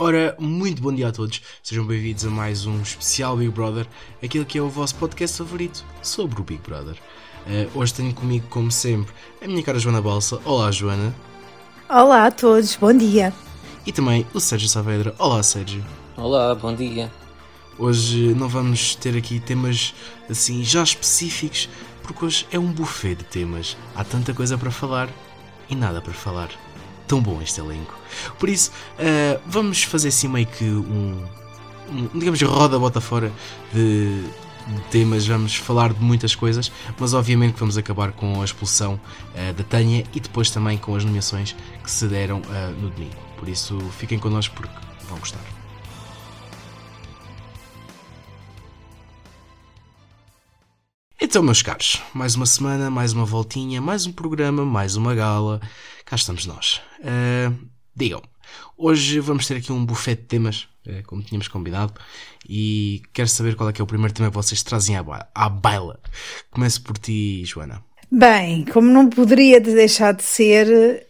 Ora, muito bom dia a todos, sejam bem-vindos a mais um especial Big Brother, aquele que é o vosso podcast favorito sobre o Big Brother. Uh, hoje tenho comigo, como sempre, a minha cara Joana Balsa. Olá, Joana. Olá a todos, bom dia. E também o Sérgio Saavedra. Olá, Sérgio. Olá, bom dia. Hoje não vamos ter aqui temas assim já específicos, porque hoje é um buffet de temas. Há tanta coisa para falar e nada para falar. Tão bom este elenco. Por isso, uh, vamos fazer assim meio que um, um digamos, roda bota fora de, de, temas. Vamos falar de muitas coisas, mas obviamente vamos acabar com a expulsão uh, da Tânia e depois também com as nomeações que se deram uh, no domingo. Por isso, fiquem connosco porque vão gostar. Então, meus caros, mais uma semana, mais uma voltinha, mais um programa, mais uma gala. Cá estamos nós. Uh, digam, hoje vamos ter aqui um buffet de temas, uh, como tínhamos combinado, e quero saber qual é que é o primeiro tema que vocês trazem à, ba à baila. Começo por ti, Joana. Bem, como não poderia deixar de ser,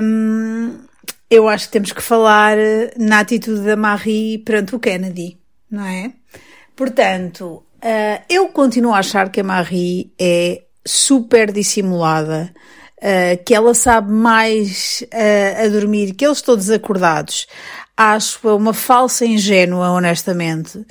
hum, eu acho que temos que falar na atitude da Marie perante o Kennedy, não é? Portanto, uh, eu continuo a achar que a Marie é super dissimulada uh, que ela sabe mais uh, a dormir que eles todos acordados. Acho uma falsa ingênua, honestamente.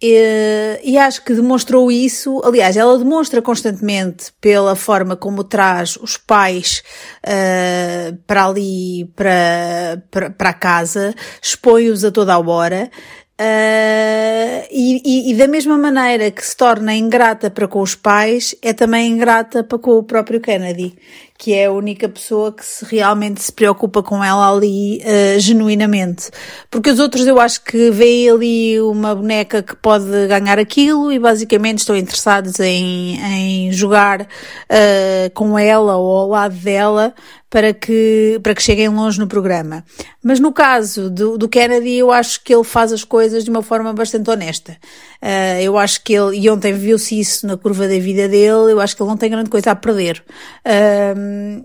E, e, acho que demonstrou isso. Aliás, ela demonstra constantemente pela forma como traz os pais uh, para ali, para, para, para casa, expõe-os a toda a hora. Uh, e, e, e, da mesma maneira que se torna ingrata para com os pais, é também ingrata para com o próprio Kennedy que é a única pessoa que se realmente se preocupa com ela ali uh, genuinamente. Porque os outros eu acho que veem ali uma boneca que pode ganhar aquilo e basicamente estão interessados em, em jogar uh, com ela ou ao lado dela para que, para que cheguem longe no programa. Mas no caso do, do Kennedy, eu acho que ele faz as coisas de uma forma bastante honesta. Uh, eu acho que ele, e ontem viu-se isso na curva da vida dele, eu acho que ele não tem grande coisa a perder.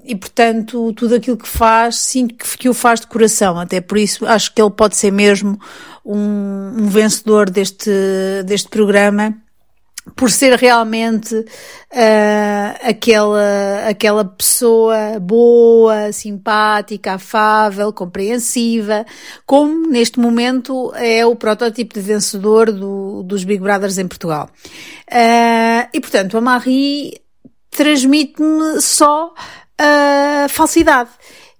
E portanto, tudo aquilo que faz, sinto que, que o faz de coração. Até por isso, acho que ele pode ser mesmo um, um vencedor deste, deste programa por ser realmente uh, aquela, aquela pessoa boa, simpática, afável, compreensiva, como neste momento é o protótipo de vencedor do, dos Big Brothers em Portugal. Uh, e portanto, a Marie transmite-me só uh, falsidade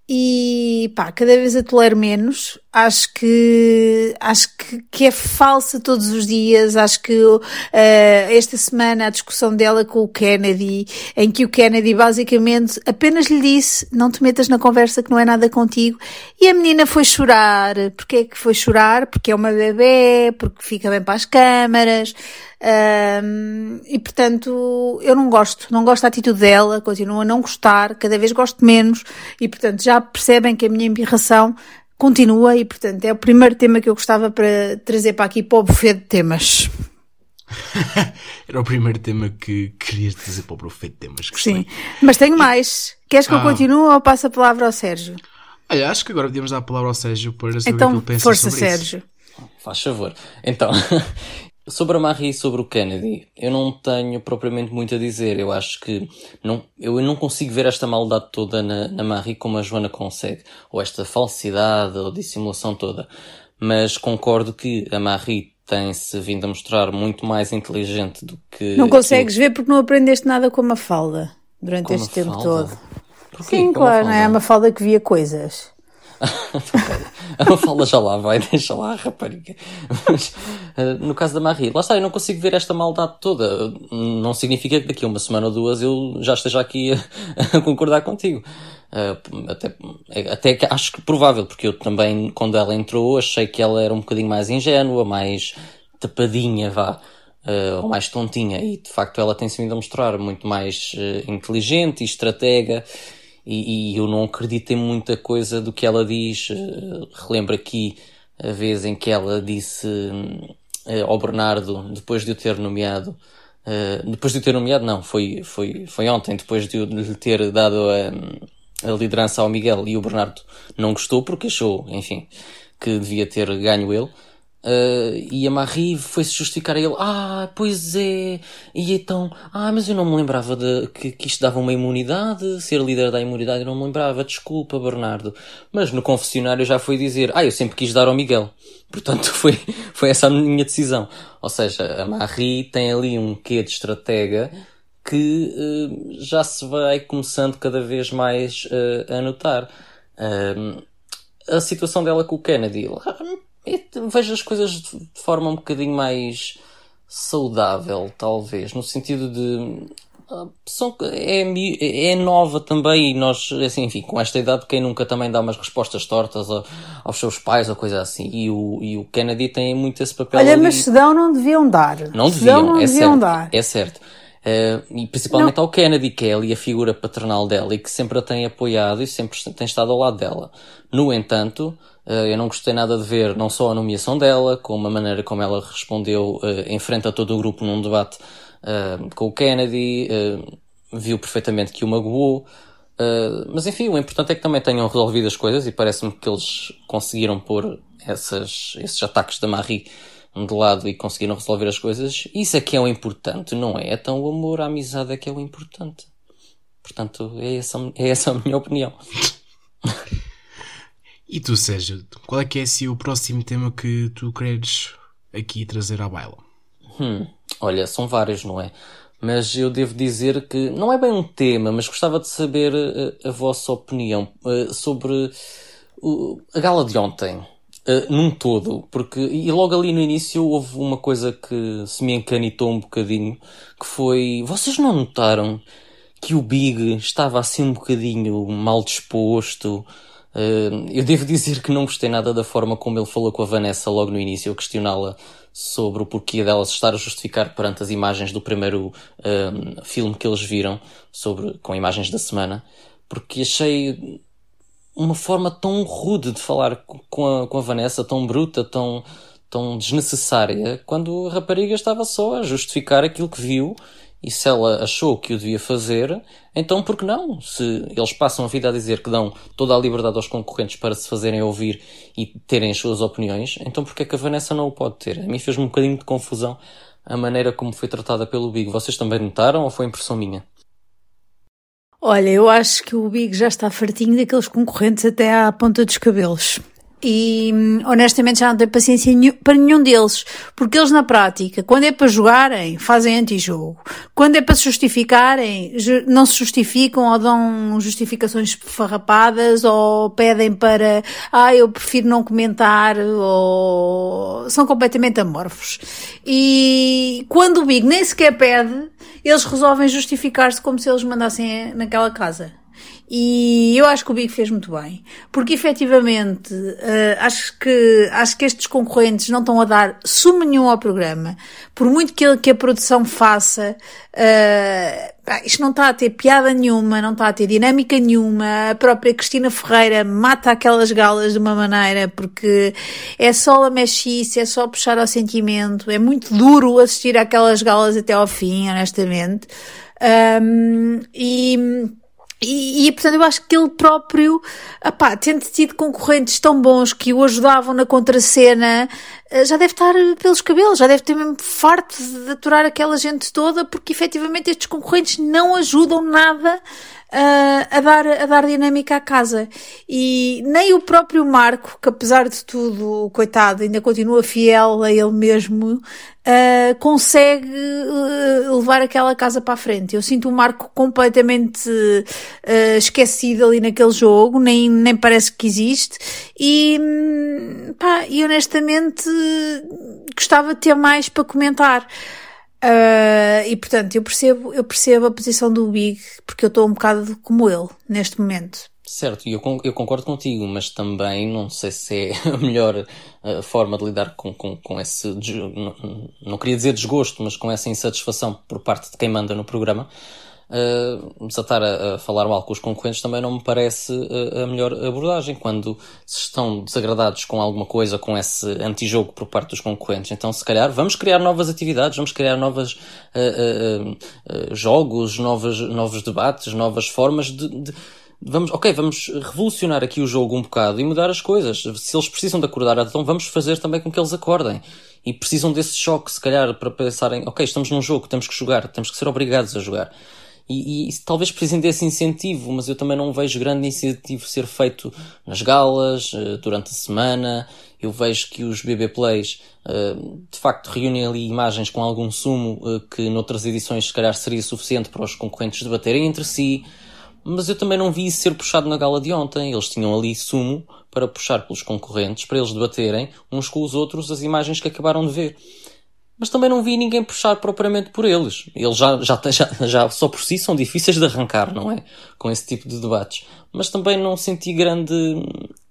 e pá, cada vez a tolero menos. Acho que, acho que, que é falsa todos os dias. Acho que uh, esta semana a discussão dela com o Kennedy, em que o Kennedy basicamente apenas lhe disse não te metas na conversa que não é nada contigo. E a menina foi chorar. Porquê é que foi chorar? Porque é uma bebê, porque fica bem para as câmaras. Um, e portanto, eu não gosto, não gosto da atitude dela, continuo a não gostar, cada vez gosto menos, e portanto já percebem que a minha embirração continua, e portanto é o primeiro tema que eu gostava para trazer para aqui para o buffet de temas. Era o primeiro tema que querias trazer para o buffet de temas. Gostei. Sim, mas tenho mais. Queres que ah. eu continue ou passo a palavra ao Sérgio? Olha, acho que agora podíamos dar a palavra ao Sérgio para saber então, o que ele pensa força, sobre Sérgio. isso. Faz favor. Então, Sobre a Marie e sobre o Kennedy, eu não tenho propriamente muito a dizer. Eu acho que não, eu não consigo ver esta maldade toda na, na Marie como a Joana consegue. Ou esta falsidade ou dissimulação toda. Mas concordo que a Marie tem-se vindo a mostrar muito mais inteligente do que. Não consegues ver porque não aprendeste nada com a falda durante este tempo todo. Porquê? Sim, claro, não é? uma falda que via coisas. a Mafalda já lá vai, deixa lá a rapariga. Mas, eh, no caso da Marie, lá está, eu não consigo ver esta maldade toda. Não significa que daqui a uma semana ou duas eu já esteja aqui a, a concordar contigo. Uh, até, até que acho que provável, porque eu também, quando ela entrou, achei que ela era um bocadinho mais ingênua, mais tapadinha, vá. Uh, ou mais tontinha, e de facto ela tem-se vindo a mostrar muito mais uh, inteligente e estratega, e, e, eu não acredito em muita coisa do que ela diz. Relembro aqui a vez em que ela disse uh, ao Bernardo, depois de o ter nomeado, uh, depois de o ter nomeado, não, foi, foi, foi ontem, depois de, lhe ter dado a, a liderança ao Miguel e o Bernardo não gostou porque achou, enfim, que devia ter ganho ele. Uh, e a Marie foi-se justificar a ele: Ah, pois é, e então, ah, mas eu não me lembrava de, que, que isto dava uma imunidade, ser líder da imunidade, eu não me lembrava, desculpa, Bernardo. Mas no confessionário já foi dizer: Ah, eu sempre quis dar ao Miguel. Portanto, foi, foi essa a minha decisão. Ou seja, a Marie tem ali um quê de estratega que uh, já se vai começando cada vez mais uh, a notar. a situação dela com o Kennedy vejo as coisas de forma um bocadinho mais saudável, talvez, no sentido de ah, são, é, é nova também e nós, assim, enfim, com esta idade, quem nunca também dá umas respostas tortas a, aos seus pais ou coisa assim. E o, e o Kennedy tem muito esse papel. Olha, ali. mas se dão, não deviam dar. Não deviam, não é, deviam certo, dar. é certo. Uh, e principalmente não. ao Kennedy, que é ali a figura paternal dela e que sempre a tem apoiado e sempre tem estado ao lado dela. No entanto, eu não gostei nada de ver não só a nomeação dela, como a maneira como ela respondeu uh, em frente a todo o grupo num debate uh, com o Kennedy, viu perfeitamente que o magoou. mas enfim, o importante é que também tenham resolvido as coisas e parece-me que eles conseguiram pôr essas, esses ataques da Marie de lado e conseguiram resolver as coisas. Isso é que é o importante, não é? Então o amor, a amizade é que é o importante. Portanto, é essa, é essa a minha opinião. E tu, Sérgio, qual é que é assim, o próximo tema que tu queres aqui trazer à baila? Hum, olha, são vários, não é? Mas eu devo dizer que não é bem um tema, mas gostava de saber a, eh, a vossa opinião uh, sobre uh, a gala de ontem, uh, num todo, porque e logo ali no início houve uma coisa que se me encanitou um bocadinho, que foi, vocês não notaram que o Big estava assim um bocadinho mal disposto? Uh, eu devo dizer que não gostei nada da forma como ele falou com a Vanessa logo no início, questioná-la sobre o porquê dela se estar a justificar perante as imagens do primeiro uh, filme que eles viram, sobre, com imagens da semana, porque achei uma forma tão rude de falar com a, com a Vanessa, tão bruta, tão, tão desnecessária, quando a rapariga estava só a justificar aquilo que viu e se ela achou que o devia fazer, então por que não? Se eles passam a vida a dizer que dão toda a liberdade aos concorrentes para se fazerem ouvir e terem as suas opiniões, então por que é que a Vanessa não o pode ter? A mim fez-me um bocadinho de confusão a maneira como foi tratada pelo Big. Vocês também notaram ou foi impressão minha? Olha, eu acho que o Big já está fartinho daqueles concorrentes até à ponta dos cabelos. E honestamente já não tenho paciência para nenhum deles, porque eles na prática, quando é para jogarem, fazem antijogo. Quando é para se justificarem, não se justificam ou dão justificações farrapadas ou pedem para, ah, eu prefiro não comentar ou são completamente amorfos. E quando o Big nem sequer pede, eles resolvem justificar-se como se eles mandassem naquela casa. E eu acho que o Big fez muito bem, porque efetivamente uh, acho, que, acho que estes concorrentes não estão a dar sumo nenhum ao programa, por muito que, que a produção faça, uh, isto não está a ter piada nenhuma, não está a ter dinâmica nenhuma, a própria Cristina Ferreira mata aquelas galas de uma maneira, porque é só a mexice, é só puxar ao sentimento, é muito duro assistir aquelas galas até ao fim, honestamente. Um, e e, e, portanto eu acho que ele próprio, apá, tendo tido concorrentes tão bons que o ajudavam na contracena, já deve estar pelos cabelos, já deve ter mesmo farto de aturar aquela gente toda, porque efetivamente estes concorrentes não ajudam nada uh, a, dar, a dar dinâmica à casa. E nem o próprio Marco, que apesar de tudo, coitado, ainda continua fiel a ele mesmo, uh, consegue uh, levar aquela casa para a frente. Eu sinto o Marco completamente esquecido ali naquele jogo, nem, nem parece que existe. E, pá, e honestamente gostava de ter mais para comentar. Uh, e portanto, eu percebo, eu percebo a posição do Big, porque eu estou um bocado como ele neste momento. Certo, eu, eu concordo contigo, mas também não sei se é a melhor uh, forma de lidar com, com, com esse, não, não queria dizer desgosto, mas com essa insatisfação por parte de quem manda no programa uh, desatar a, a, falar mal com os concorrentes também não me parece uh, a melhor abordagem quando se estão desagradados com alguma coisa, com esse antijogo por parte dos concorrentes. Então, se calhar, vamos criar novas atividades, vamos criar novos uh, jogos, novos, novos debates, novas formas de, de vamos, ok, vamos revolucionar aqui o jogo um bocado e mudar as coisas. Se eles precisam de acordar, então vamos fazer também com que eles acordem. E precisam desse choque, se calhar, para pensarem, ok, estamos num jogo, temos que jogar, temos que ser obrigados a jogar. E, e, talvez precisem desse incentivo, mas eu também não vejo grande incentivo ser feito nas galas, eh, durante a semana. Eu vejo que os BB Plays eh, de facto reúnem ali imagens com algum sumo eh, que noutras edições se calhar seria suficiente para os concorrentes debaterem entre si. Mas eu também não vi isso ser puxado na gala de ontem. Eles tinham ali sumo para puxar pelos concorrentes, para eles debaterem uns com os outros as imagens que acabaram de ver mas também não vi ninguém puxar propriamente por eles. Eles já, já, já, já só por si são difíceis de arrancar, não é? Com esse tipo de debates. Mas também não senti grande,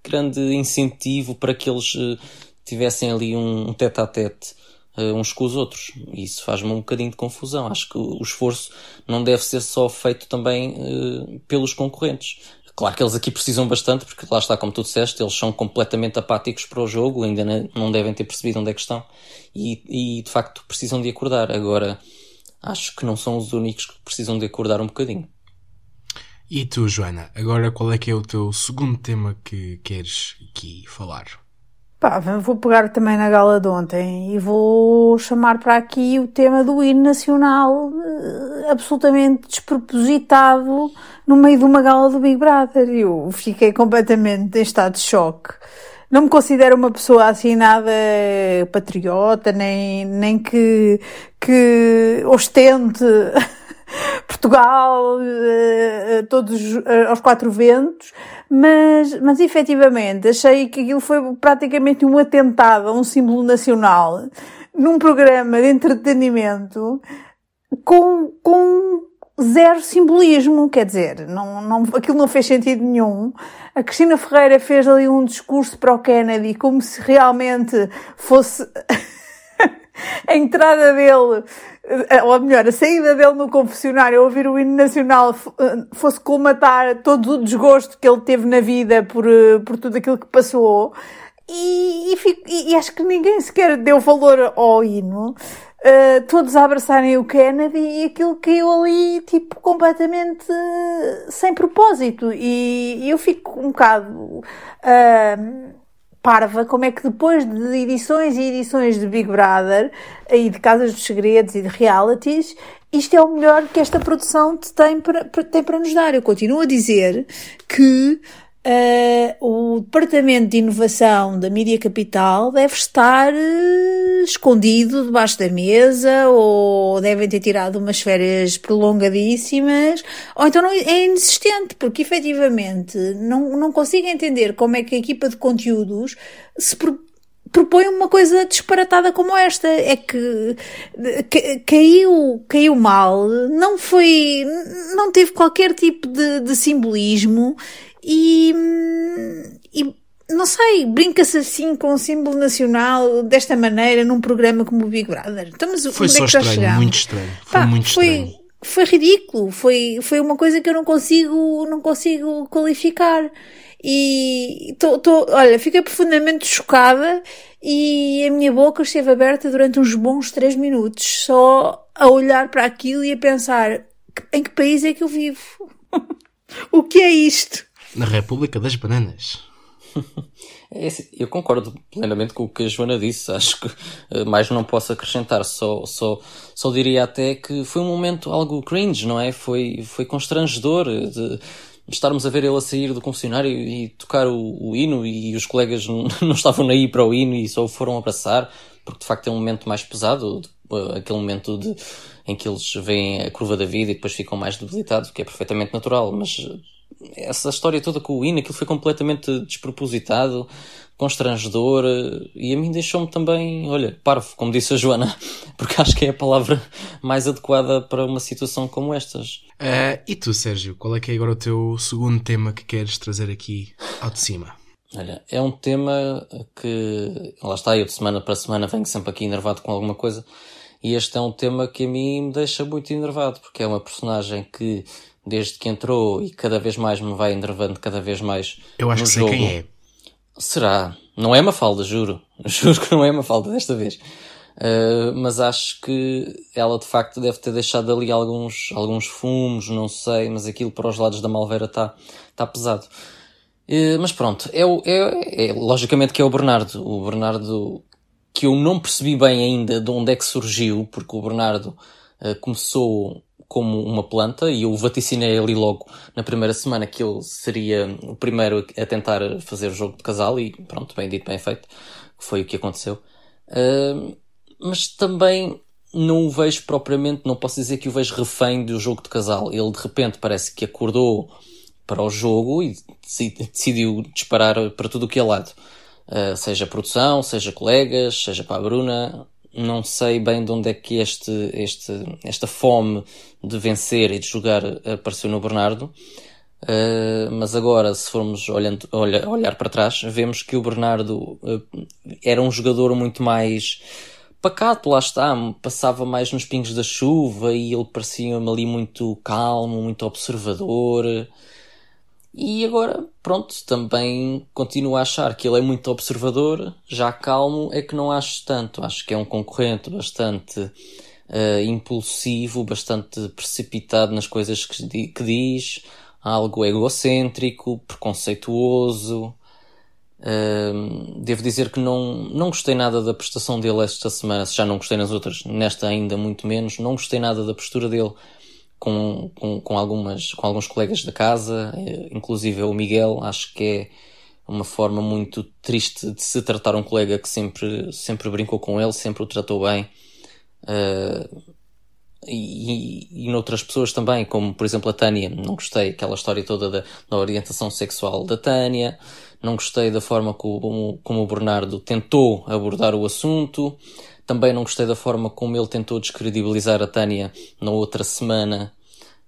grande incentivo para que eles uh, tivessem ali um tete a tete uns com os outros. E isso faz-me um bocadinho de confusão. Acho que o esforço não deve ser só feito também uh, pelos concorrentes. Claro que eles aqui precisam bastante, porque lá está, como tu disseste, eles são completamente apáticos para o jogo, ainda não devem ter percebido onde é que estão e, e de facto precisam de acordar. Agora, acho que não são os únicos que precisam de acordar um bocadinho. E tu, Joana, agora qual é que é o teu segundo tema que queres aqui falar? Pá, vou pegar também na gala de ontem e vou chamar para aqui o tema do hino nacional eh, absolutamente despropositado no meio de uma gala do Big Brother. Eu fiquei completamente em estado de choque. Não me considero uma pessoa assim nada patriota, nem, nem que, que ostente Portugal, uh, todos uh, aos quatro ventos, mas, mas efetivamente achei que aquilo foi praticamente um atentado a um símbolo nacional num programa de entretenimento com, com zero simbolismo, quer dizer, não, não, aquilo não fez sentido nenhum. A Cristina Ferreira fez ali um discurso para o Kennedy como se realmente fosse a entrada dele, eh, ou melhor, a saída dele no confessionário ouvir o hino nacional eh, fosse colmatar todo o desgosto que ele teve na vida por, eh, por tudo aquilo que passou. E, e, fico, e, e acho que ninguém sequer deu valor ao hino. Uh, todos a abraçarem o Kennedy e aquilo caiu ali, tipo, completamente uh, sem propósito. E, e, eu fico um bocado uh, parva como é que depois de edições e edições de Big Brother e de Casas dos Segredos e de realities, isto é o melhor que esta produção tem para, tem para nos dar. Eu continuo a dizer que Uh, o Departamento de Inovação da Mídia Capital deve estar uh, escondido debaixo da mesa ou devem ter tirado umas férias prolongadíssimas ou então não, é inexistente porque efetivamente não, não consigo entender como é que a equipa de conteúdos se pro, propõe uma coisa disparatada como esta. É que, que caiu, caiu mal, não foi, não teve qualquer tipo de, de simbolismo e, e não sei, brinca-se assim com o símbolo nacional desta maneira num programa como o Big Brother. Então, mas foi onde só é que estranho, muito estranho. Foi Pá, muito foi, estranho. Foi ridículo, foi, foi uma coisa que eu não consigo, não consigo qualificar. E tô, tô, olha, fiquei profundamente chocada e a minha boca esteve aberta durante uns bons três minutos, só a olhar para aquilo e a pensar em que país é que eu vivo? o que é isto? Na República das Bananas. É assim, eu concordo plenamente com o que a Joana disse. Acho que eh, mais não posso acrescentar. Só, só, só diria até que foi um momento algo cringe, não é? Foi, foi constrangedor de estarmos a ver ele a sair do confessionário e tocar o, o hino e os colegas não, não estavam aí para o hino e só o foram abraçar, porque de facto é um momento mais pesado, eh, aquele momento de, em que eles veem a curva da vida e depois ficam mais debilitados, que é perfeitamente natural, mas essa história toda com o hino, aquilo foi completamente despropositado, constrangedor e a mim deixou-me também, olha, parvo, como disse a Joana, porque acho que é a palavra mais adequada para uma situação como estas. Uh, e tu, Sérgio, qual é que é agora o teu segundo tema que queres trazer aqui ao de cima? Olha, é um tema que, lá está, eu de semana para semana venho sempre aqui enervado com alguma coisa, e este é um tema que a mim me deixa muito enervado, porque é uma personagem que desde que entrou e cada vez mais me vai enervando cada vez mais. Eu acho que sei quem é. Será? Não é uma falda, juro. Juro que não é uma falda desta vez. Uh, mas acho que ela de facto deve ter deixado ali alguns, alguns fumos, não sei, mas aquilo para os lados da Malveira está tá pesado. Uh, mas pronto, é, é, é, logicamente que é o Bernardo. O Bernardo que eu não percebi bem ainda de onde é que surgiu, porque o Bernardo uh, começou como uma planta e eu vaticinei ali logo na primeira semana que ele seria o primeiro a tentar fazer o jogo de casal e pronto, bem dito, bem feito, foi o que aconteceu. Uh, mas também não o vejo propriamente, não posso dizer que o vejo refém do jogo de casal. Ele de repente parece que acordou para o jogo e decidiu disparar para tudo o que é lado. Uh, seja produção, seja colegas, seja para a Bruna. Não sei bem de onde é que este, este, esta fome de vencer e de jogar apareceu no Bernardo. Uh, mas agora, se formos olhando, olha, olhar para trás, vemos que o Bernardo uh, era um jogador muito mais pacato, lá está, passava mais nos pingos da chuva e ele parecia-me ali muito calmo, muito observador. E agora, pronto, também continuo a achar que ele é muito observador, já calmo é que não acho tanto. Acho que é um concorrente bastante uh, impulsivo, bastante precipitado nas coisas que, que diz, algo egocêntrico, preconceituoso devo dizer que não, não gostei nada da prestação dele esta semana, já não gostei nas outras, nesta ainda muito menos. Não gostei nada da postura dele com, com, com, algumas, com alguns colegas da casa, eh, inclusive o Miguel. Acho que é uma forma muito triste de se tratar um colega que sempre, sempre brincou com ele, sempre o tratou bem. Uh, e, e, e noutras pessoas também, como por exemplo a Tânia, não gostei aquela história toda da, da orientação sexual da Tânia não gostei da forma como, como o Bernardo tentou abordar o assunto, também não gostei da forma como ele tentou descredibilizar a Tânia na outra semana,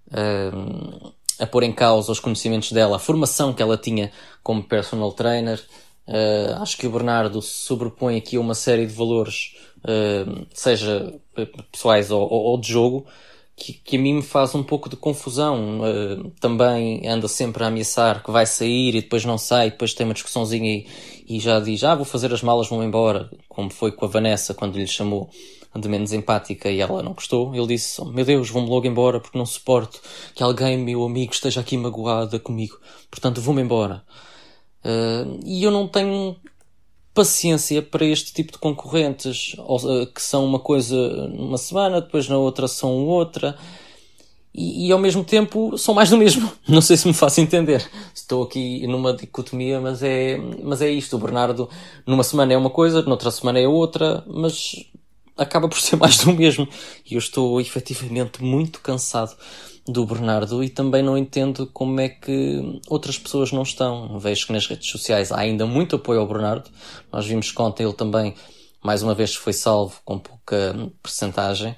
uh, a pôr em causa os conhecimentos dela, a formação que ela tinha como personal trainer. Uh, acho que o Bernardo sobrepõe aqui uma série de valores, uh, seja pessoais ou, ou de jogo, que, que, a mim me faz um pouco de confusão. Uh, também anda sempre a ameaçar que vai sair e depois não sai, depois tem uma discussãozinha e, e já diz, ah, vou fazer as malas, vou embora, como foi com a Vanessa quando lhe chamou de menos empática e ela não gostou. Ele disse, oh, meu Deus, vou-me logo embora porque não suporto que alguém, meu amigo, esteja aqui magoada comigo. Portanto, vou-me embora. Uh, e eu não tenho paciência para este tipo de concorrentes, eh, que são uma coisa numa semana, depois na outra são outra, e, e, ao mesmo tempo são mais do mesmo. Não sei se me faço entender. Estou aqui numa dicotomia, mas é, mas é isto. O Bernardo, numa semana é uma coisa, noutra semana é outra, mas acaba por ser mais do mesmo. E eu estou efetivamente muito cansado do Bernardo e também não entendo como é que outras pessoas não estão. Vejo que nas redes sociais há ainda muito apoio ao Bernardo. Nós vimos que ontem ele também, mais uma vez, foi salvo com pouca percentagem.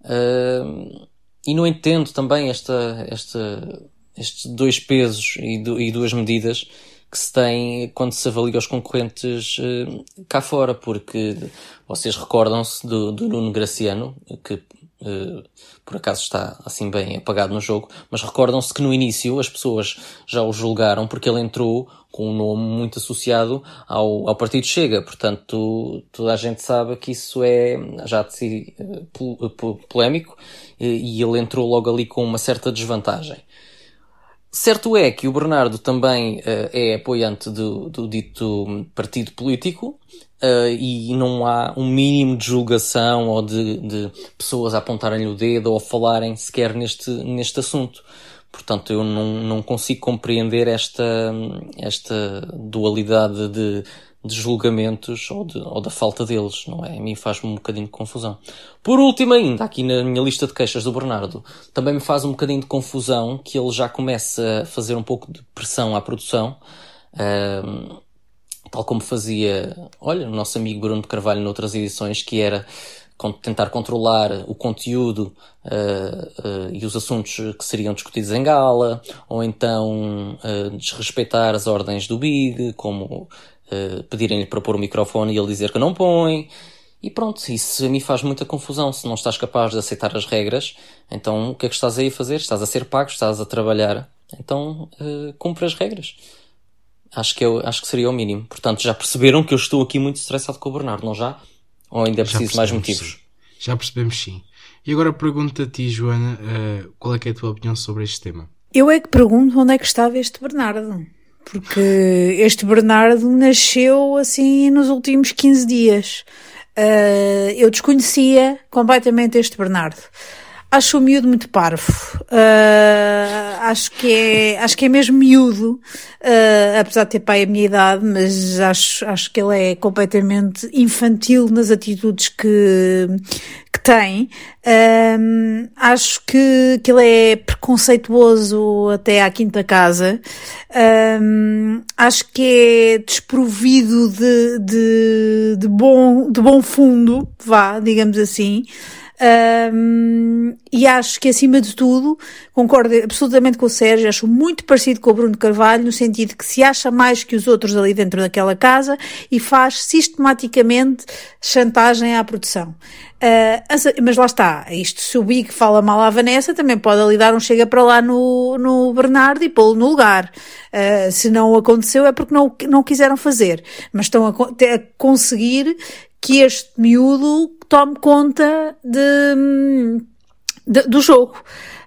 Uh, e não entendo também esta, esta, estes dois pesos e, do, e duas medidas que se tem quando se avalia os concorrentes uh, cá fora, porque vocês recordam-se do, do Nuno Graciano, que por acaso está assim bem apagado no jogo, mas recordam-se que no início as pessoas já o julgaram porque ele entrou com um nome muito associado ao, ao Partido Chega, portanto toda a gente sabe que isso é já de si uh, polémico e ele entrou logo ali com uma certa desvantagem. Certo é que o Bernardo também é apoiante do, do dito partido político uh, e não há um mínimo de julgação ou de, de pessoas a apontarem-lhe o dedo ou a falarem sequer neste, neste assunto. Portanto, eu não, não consigo compreender esta, esta dualidade de, de julgamentos ou, de, ou da falta deles, não é? A mim faz-me um bocadinho de confusão. Por último ainda, aqui na minha lista de queixas do Bernardo, também me faz um bocadinho de confusão que ele já começa a fazer um pouco de pressão à produção, tal como fazia, olha, o nosso amigo Bruno de Carvalho noutras edições, que era tentar controlar o conteúdo uh, uh, e os assuntos que seriam discutidos em gala, ou então uh, desrespeitar as ordens do Big, como pedirem-lhe para pôr o microfone e ele dizer que não põe. E pronto, isso a mim faz muita confusão. Se não estás capaz de aceitar as regras, então o que é que estás aí a fazer? Estás a ser pago, estás a trabalhar, então cumpre as regras. Acho que, eu, acho que seria o mínimo. Portanto, já perceberam que eu estou aqui muito estressado com o Bernardo, não já? Ou ainda é preciso mais motivos? Sim. Já percebemos sim. E agora pergunto a ti, Joana, uh, qual é, é a tua opinião sobre este tema? Eu é que pergunto onde é que estava este Bernardo. Porque este Bernardo nasceu assim nos últimos 15 dias. Uh, eu desconhecia completamente este Bernardo. Acho o miúdo muito parvo. Uh, acho que é, acho que é mesmo miúdo, uh, apesar de ter pai a minha idade, mas acho, acho que ele é completamente infantil nas atitudes que, que tem. Um, acho que, que ele é preconceituoso até à quinta casa. Acho que é desprovido de, de, de, bom, de bom fundo, vá, digamos assim. Um, e acho que, acima de tudo, concordo absolutamente com o Sérgio, acho muito parecido com o Bruno Carvalho, no sentido que se acha mais que os outros ali dentro daquela casa e faz sistematicamente chantagem à produção. Uh, mas lá está, isto, se o Big fala mal à Vanessa, também pode ali dar um chega para lá no, no Bernardo e pô-lo no lugar. Uh, se não aconteceu é porque não, não quiseram fazer, mas estão a, a conseguir que este miúdo tome conta de, de do jogo.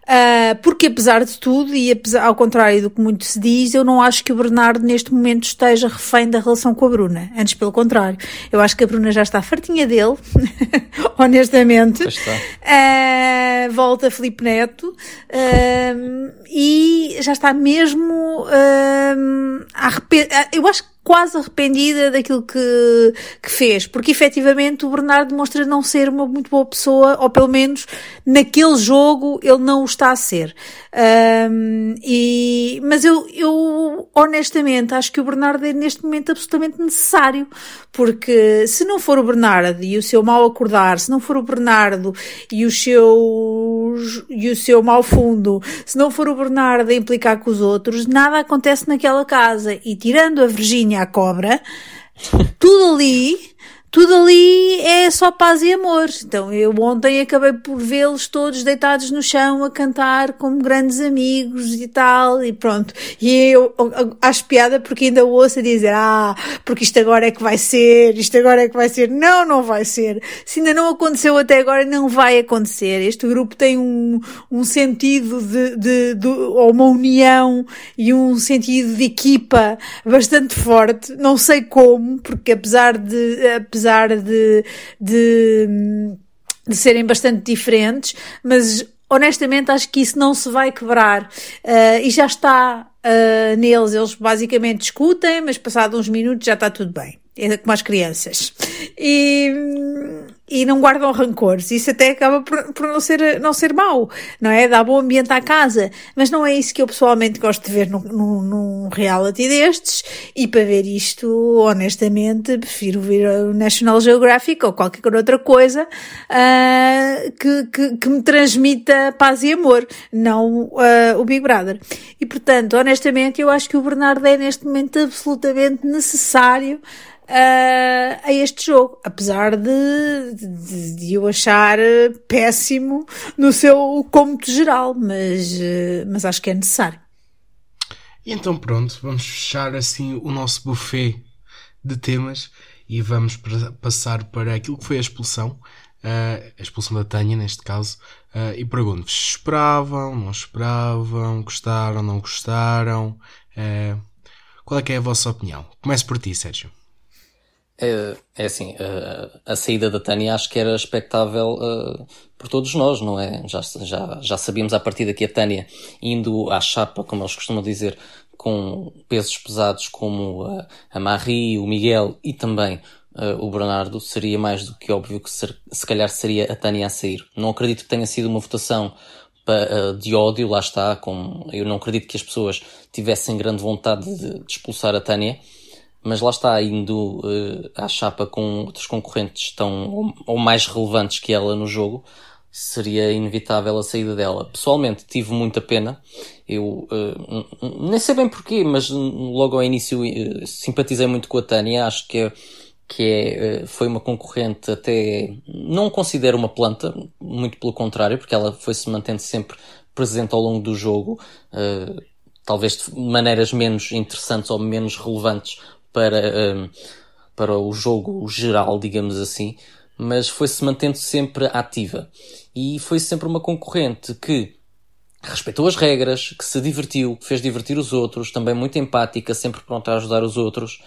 Uh, porque apesar de tudo, e apesar, ao contrário do que muito se diz, eu não acho que o Bernardo neste momento esteja refém da relação com a Bruna. Antes pelo contrário. Eu acho que a Bruna já está fartinha dele, honestamente. Uh, volta Felipe Neto. Uh, e já está mesmo uh, Eu acho que quase arrependida daquilo que, que fez, porque efetivamente o Bernardo demonstra não ser uma muito boa pessoa, ou pelo menos naquele jogo ele não o está a ser. Um, e, mas eu, eu honestamente acho que o Bernardo é neste momento absolutamente necessário, porque se não for o Bernardo e o seu mal acordar, se não for o Bernardo e o seu, e o seu mal fundo, se não for o Bernardo a implicar com os outros, nada acontece naquela casa. E tirando a Virgínia a cobra, tudo ali tudo ali é só paz e amor. Então eu ontem acabei por vê-los todos deitados no chão a cantar como grandes amigos e tal, e pronto. E eu acho piada porque ainda ouço a dizer, ah, porque isto agora é que vai ser, isto agora é que vai ser. Não, não vai ser. Se ainda não aconteceu até agora, não vai acontecer. Este grupo tem um, um sentido de, de, de, ou uma união e um sentido de equipa bastante forte. Não sei como, porque apesar de, apesar de, de, de serem bastante diferentes, mas honestamente acho que isso não se vai quebrar uh, e já está uh, neles. Eles basicamente discutem, mas passado uns minutos já está tudo bem. É como as crianças. E, e não guardam rancores. Isso até acaba por, por, não, ser, não ser mau, não é? Dá bom ambiente à casa. Mas não é isso que eu pessoalmente gosto de ver num, num, num reality destes. E para ver isto, honestamente, prefiro ver o National Geographic ou qualquer outra coisa uh, que, que, que, me transmita paz e amor, não uh, o Big Brother. E portanto, honestamente, eu acho que o Bernardo é neste momento absolutamente necessário a este jogo, apesar de, de, de, eu achar péssimo no seu cômodo geral, mas, uh, mas acho que é necessário. E então pronto, vamos fechar assim o nosso buffet de temas e vamos passar para aquilo que foi a expulsão, uh, a expulsão da Tânia neste caso, uh, e pergunto-vos, esperavam, não esperavam, gostaram, não gostaram? Uh, qual é que é a vossa opinião? Comece por ti, Sérgio. É, é assim, a, a saída da Tânia acho que era expectável uh, por todos nós, não é? Já, já, já sabíamos a partir daqui a Tânia indo à chapa, como eles costumam dizer, com pesos pesados como a, a Marie, o Miguel e também uh, o Bernardo, seria mais do que óbvio que ser, se calhar seria a Tânia a sair. Não acredito que tenha sido uma votação de ódio, lá está, com, eu não acredito que as pessoas tivessem grande vontade de, de expulsar a Tânia, mas lá está, indo uh, à chapa com outros concorrentes tão ou, ou, mais relevantes que ela no jogo, seria inevitável a saída dela. Pessoalmente tive muita pena, eu uh, nem sei bem porquê, mas logo ao início uh, simpatizei muito com a Tânia, acho que é, que é, foi uma concorrente até, não considero uma planta, muito pelo contrário, porque ela foi se mantendo sempre presente ao longo do jogo, talvez de maneiras menos interessantes ou menos relevantes para, um, para o jogo geral, digamos assim, mas foi-se mantendo sempre ativa. E foi sempre uma concorrente que respeitou as regras, que se divertiu, que fez divertir os outros, também muito empática, sempre pronta a ajudar os outros.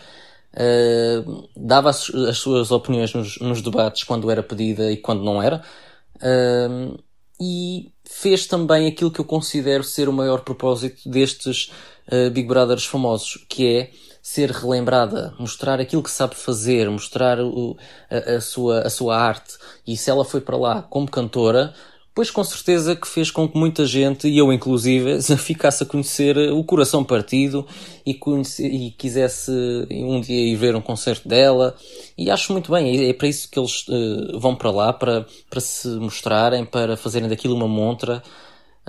Uh, dava as, as, suas opiniões nos, nos, debates quando era pedida e quando não era. Uh, e fez também aquilo que eu considero ser o maior propósito destes uh, Big Brothers famosos, que é ser relembrada, mostrar aquilo que sabe fazer, mostrar o, a, a, sua, a sua arte. E se ela foi para lá como cantora, pois com certeza que fez com que muita gente, e eu inclusive, ficasse a conhecer o coração partido e, conhece, e quisesse um dia ir ver um concerto dela. E acho muito bem, é para isso que eles uh, vão para lá, para, para se mostrarem, para fazerem daquilo uma montra.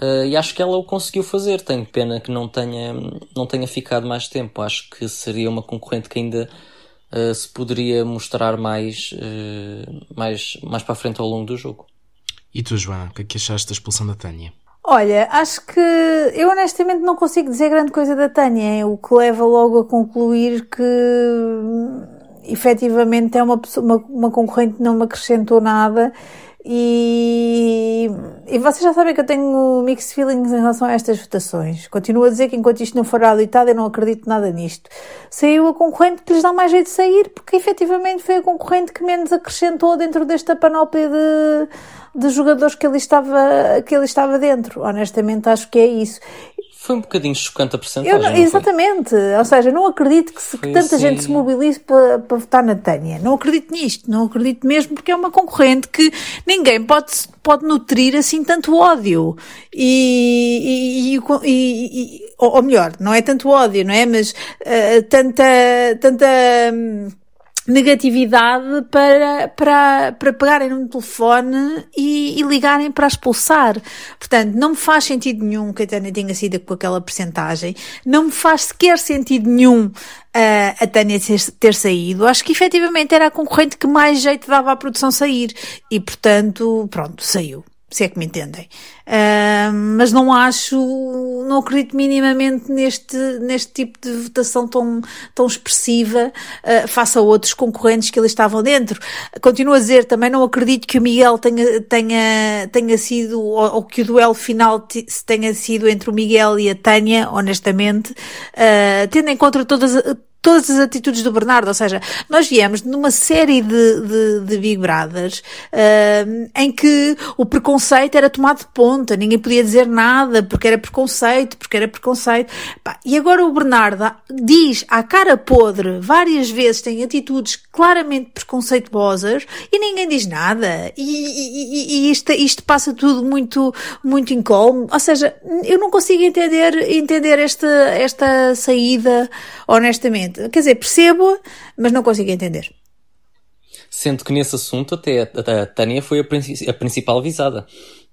Uh, e acho que ela o conseguiu fazer. Tenho pena que não tenha, não tenha ficado mais tempo. Acho que seria uma concorrente que ainda uh, se poderia mostrar mais, uh, mais, mais para a frente ao longo do jogo. E tu, Joana, o que é que achaste da expulsão da Tânia? Olha, acho que eu honestamente não consigo dizer grande coisa da Tânia, o que leva logo a concluir que efetivamente é uma, uma, uma concorrente que não me acrescentou nada e, e vocês já sabem que eu tenho mixed feelings em relação a estas votações. Continuo a dizer que enquanto isto não for auditado, eu não acredito nada nisto. Saiu a concorrente que lhes dá mais jeito de sair, porque efetivamente foi a concorrente que menos acrescentou dentro desta panóplia de, de jogadores que ele estava, que ele estava dentro. Honestamente, acho que é isso. Foi um bocadinho chocante a percentagem. Não, exatamente. Ou seja, não acredito que, se, que tanta assim... gente se mobilize para, para votar na Tânia. Não acredito nisto. Não acredito mesmo porque é uma concorrente que ninguém pode, pode nutrir assim tanto ódio. E, e, e, e ou melhor, não é tanto ódio, não é? Mas uh, tanta, tanta, hum, negatividade para, para, para pegarem num telefone e, e, ligarem para expulsar. Portanto, não me faz sentido nenhum que a Tânia tenha sido com aquela percentagem. Não me faz sequer sentido nenhum uh, a Tânia ter, saído. Acho que efetivamente era a concorrente que mais jeito dava à produção sair. E portanto, pronto, saiu se é que me entendem. Uh, mas não acho, não acredito minimamente neste, neste tipo de votação tão, tão expressiva uh, face a outros concorrentes que ali estavam dentro. Continuo a dizer, também não acredito que o Miguel tenha, tenha, tenha sido, ou, ou que o duelo final tenha sido entre o Miguel e a Tânia, honestamente, uh, tendo em conta todas, todas as atitudes do Bernardo, ou seja, nós viemos numa série de, de, de Big Brothers uh, em que o preconceito era tomado de ponta, ninguém podia dizer nada porque era preconceito, porque era preconceito. E agora o Bernardo diz à cara podre várias vezes, tem atitudes claramente preconceituosas e ninguém diz nada. E, e, e isto, isto passa tudo muito, muito incómodo. Ou seja, eu não consigo entender, entender esta, esta saída honestamente. Quer dizer, percebo, mas não consigo entender. Sendo que nesse assunto até a, a Tânia foi a, a principal visada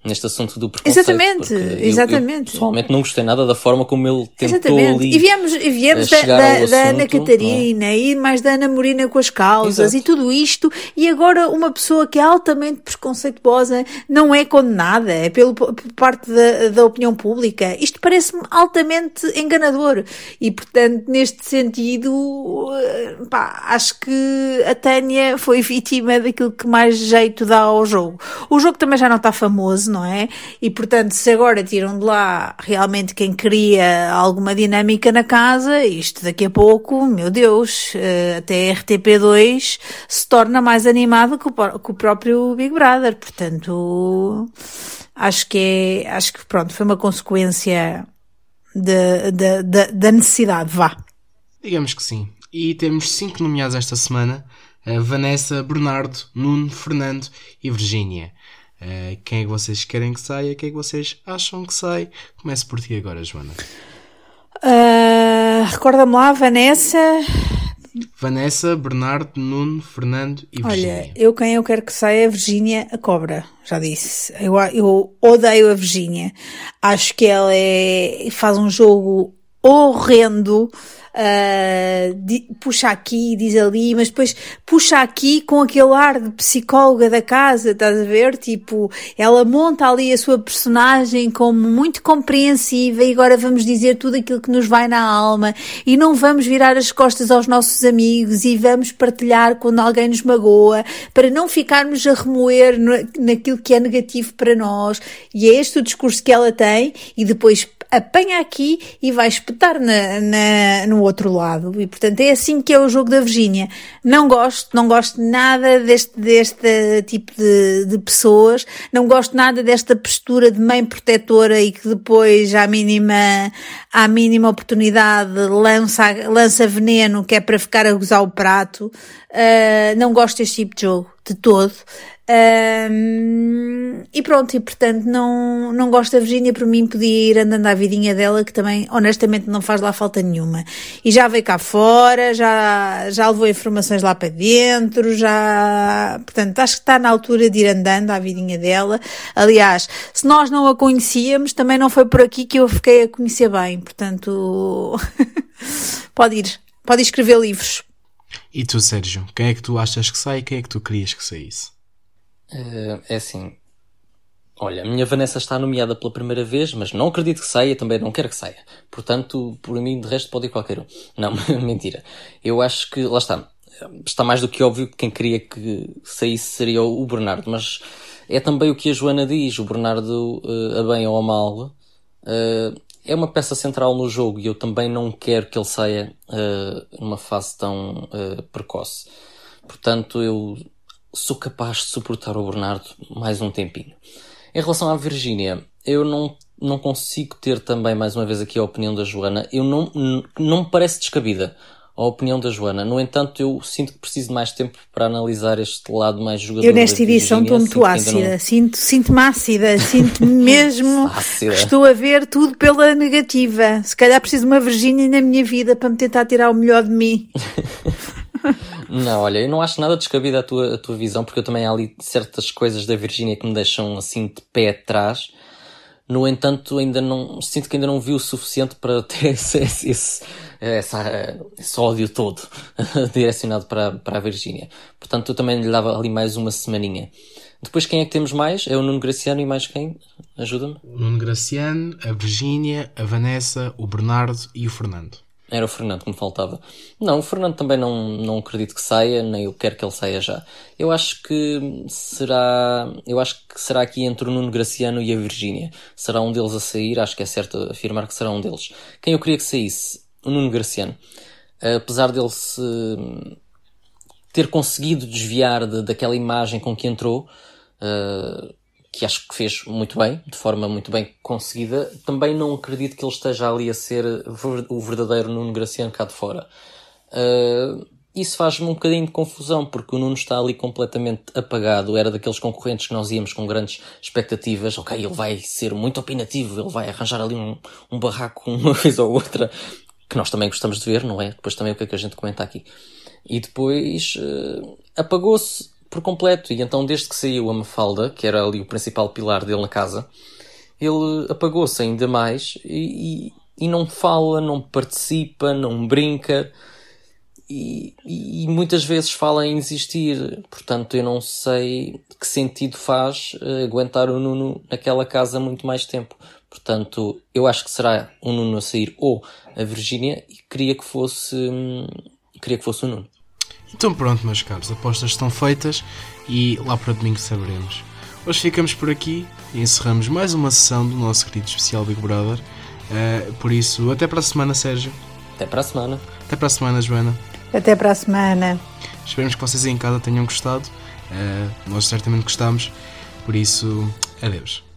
neste assunto do preconceito. Exatamente, exatamente. Eu, eu, pessoalmente não gostei nada da forma como ele tentou exatamente. ali. E viemos, e viemos da, da, da, Ana Catarina é? e mais da Ana Morina com as causas Exato. e tudo isto, e agora uma pessoa que é altamente preconceituosa não é condenada é pelo, por parte da, da opinião pública. Isto parece-me altamente enganador. E portanto, neste sentido, eh, pá, acho que a Tânia foi vítima daquilo que mais jeito dá ao jogo. O jogo também já não está famoso não é? E portanto, se agora tiram de lá realmente quem cria alguma dinâmica na casa, isto daqui a pouco, meu Deus, eh, até RTP2 se torna mais animado que o, próprio Big Brother. Portanto, acho que é, acho que pronto, foi uma consequência da necessidade, vá. Digamos que sim. E temos cinco nomeados esta semana: Vanessa, Bernardo, Nuno, Fernando e Virgínia. Uh, quem é que vocês querem que saia? Quem é que vocês acham que sai? Comece por ti agora, Joana. Uh, Recorda-me lá, Vanessa. Vanessa, Bernardo, Nuno, Fernando e Virgínia. Olha, eu quem eu quero que saia é a Virgínia, a cobra, já disse. Eu, eu odeio a Virgínia. Acho que ela é, faz um jogo horrendo. Uh, puxa aqui, diz ali, mas depois puxa aqui com aquele ar de psicóloga da casa, estás a ver? Tipo, ela monta ali a sua personagem como muito compreensiva e agora vamos dizer tudo aquilo que nos vai na alma e não vamos virar as costas aos nossos amigos e vamos partilhar quando alguém nos magoa para não ficarmos a remoer no, naquilo que é negativo para nós. E é este o discurso que ela tem e depois apanha aqui e vai espetar na, na, no outro lado. E portanto é assim que é o jogo da Virgínia. Não gosto, não gosto nada deste, deste tipo de, de pessoas, não gosto nada desta postura de mãe protetora e que depois, à mínima, à mínima oportunidade, lança, lança veneno que é para ficar a gozar o prato. Uh, não gosto deste tipo de jogo, de todo. Um, e pronto, e portanto não, não gosto da Virgínia, por mim podia ir andando à vidinha dela, que também honestamente não faz lá falta nenhuma. E já veio cá fora, já, já levou informações lá para dentro, já, portanto acho que está na altura de ir andando à vidinha dela. Aliás, se nós não a conhecíamos, também não foi por aqui que eu fiquei a conhecer bem, portanto pode ir, pode escrever livros. E tu, Sérgio, quem é que tu achas que sai e quem é que tu querias que saísse? Uh, é assim. Olha, a minha Vanessa está nomeada pela primeira vez, mas não acredito que saia, também não quero que saia. Portanto, por mim, de resto, pode ir qualquer um. Não, mentira. Eu acho que, lá está. Está mais do que óbvio que quem queria que saísse seria o Bernardo, mas é também o que a Joana diz. O Bernardo, uh, a bem ou a mal, uh, é uma peça central no jogo e eu também não quero que ele saia uh, numa fase tão precoce. Portanto, eu sou capaz de suportar o Bernardo mais um tempinho. Em relação à Virgínia, eu não, não consigo ter também, mais uma vez, aqui a opinião da Joana. Eu não, não me parece descabida a opinião da Joana. No entanto, eu sinto que preciso de mais tempo para analisar este lado mais jogador. Eu nesta edição estou muito ácida. Não... Sinto, sinto-me ácida. Sinto-me mesmo ácida. estou a ver tudo pela negativa. Se calhar preciso de uma Virgínia na minha vida para me tentar tirar o melhor de mim. Não, olha, eu não acho nada descabida a tua, a tua visão, porque eu também há ali certas coisas da Virgínia que me deixam assim de pé atrás. No entanto, ainda não sinto que ainda não vi o suficiente para ter esse, esse, essa, esse ódio todo direcionado para, para a Virgínia. Portanto, eu também lhe dava ali mais uma semaninha. Depois, quem é que temos mais? É o Nuno Graciano e mais quem? Ajuda-me. O Nuno Graciano, a Virgínia, a Vanessa, o Bernardo e o Fernando. Era o Fernando que me faltava. Não, o Fernando também não, não acredito que saia, nem eu quero que ele saia já. Eu acho que será. Eu acho que será aqui entre o Nuno Graciano e a Virgínia. Será um deles a sair, acho que é certo afirmar que será um deles. Quem eu queria que saísse? O Nuno Graciano. Apesar dele se ter conseguido desviar de, daquela imagem com que entrou, uh, que acho que fez muito bem, de forma muito bem conseguida, também não acredito que ele esteja ali a ser o verdadeiro Nuno Graciano cá de fora. Uh, isso faz-me um bocadinho de confusão, porque o Nuno está ali completamente apagado. Era daqueles concorrentes que nós íamos com grandes expectativas. Ok, ele vai ser muito opinativo, ele vai arranjar ali um, um barraco uma vez ou outra, que nós também gostamos de ver, não é? Depois também o que é que a gente comenta aqui. E depois uh, apagou-se por completo. E então, desde que saiu a Mafalda, que era ali o principal pilar dele na casa, ele apagou-se ainda mais e, e, e, não fala, não participa, não brinca e, e, muitas vezes fala em existir. Portanto, eu não sei que sentido faz uh, aguentar o Nuno naquela casa muito mais tempo. Portanto, eu acho que será o Nuno a sair ou a Virgínia e queria que fosse, hum, queria que fosse o Nuno. Então pronto, meus caros, apostas estão feitas e lá para domingo saberemos. Hoje ficamos por aqui e encerramos mais uma sessão do nosso querido especial Big Brother. Uh, por isso, até para a semana, Sérgio. Até para a semana. Até para a semana, Joana. Até para a semana. Esperemos que vocês aí em casa tenham gostado. Uh, nós certamente gostamos. Por isso, adeus.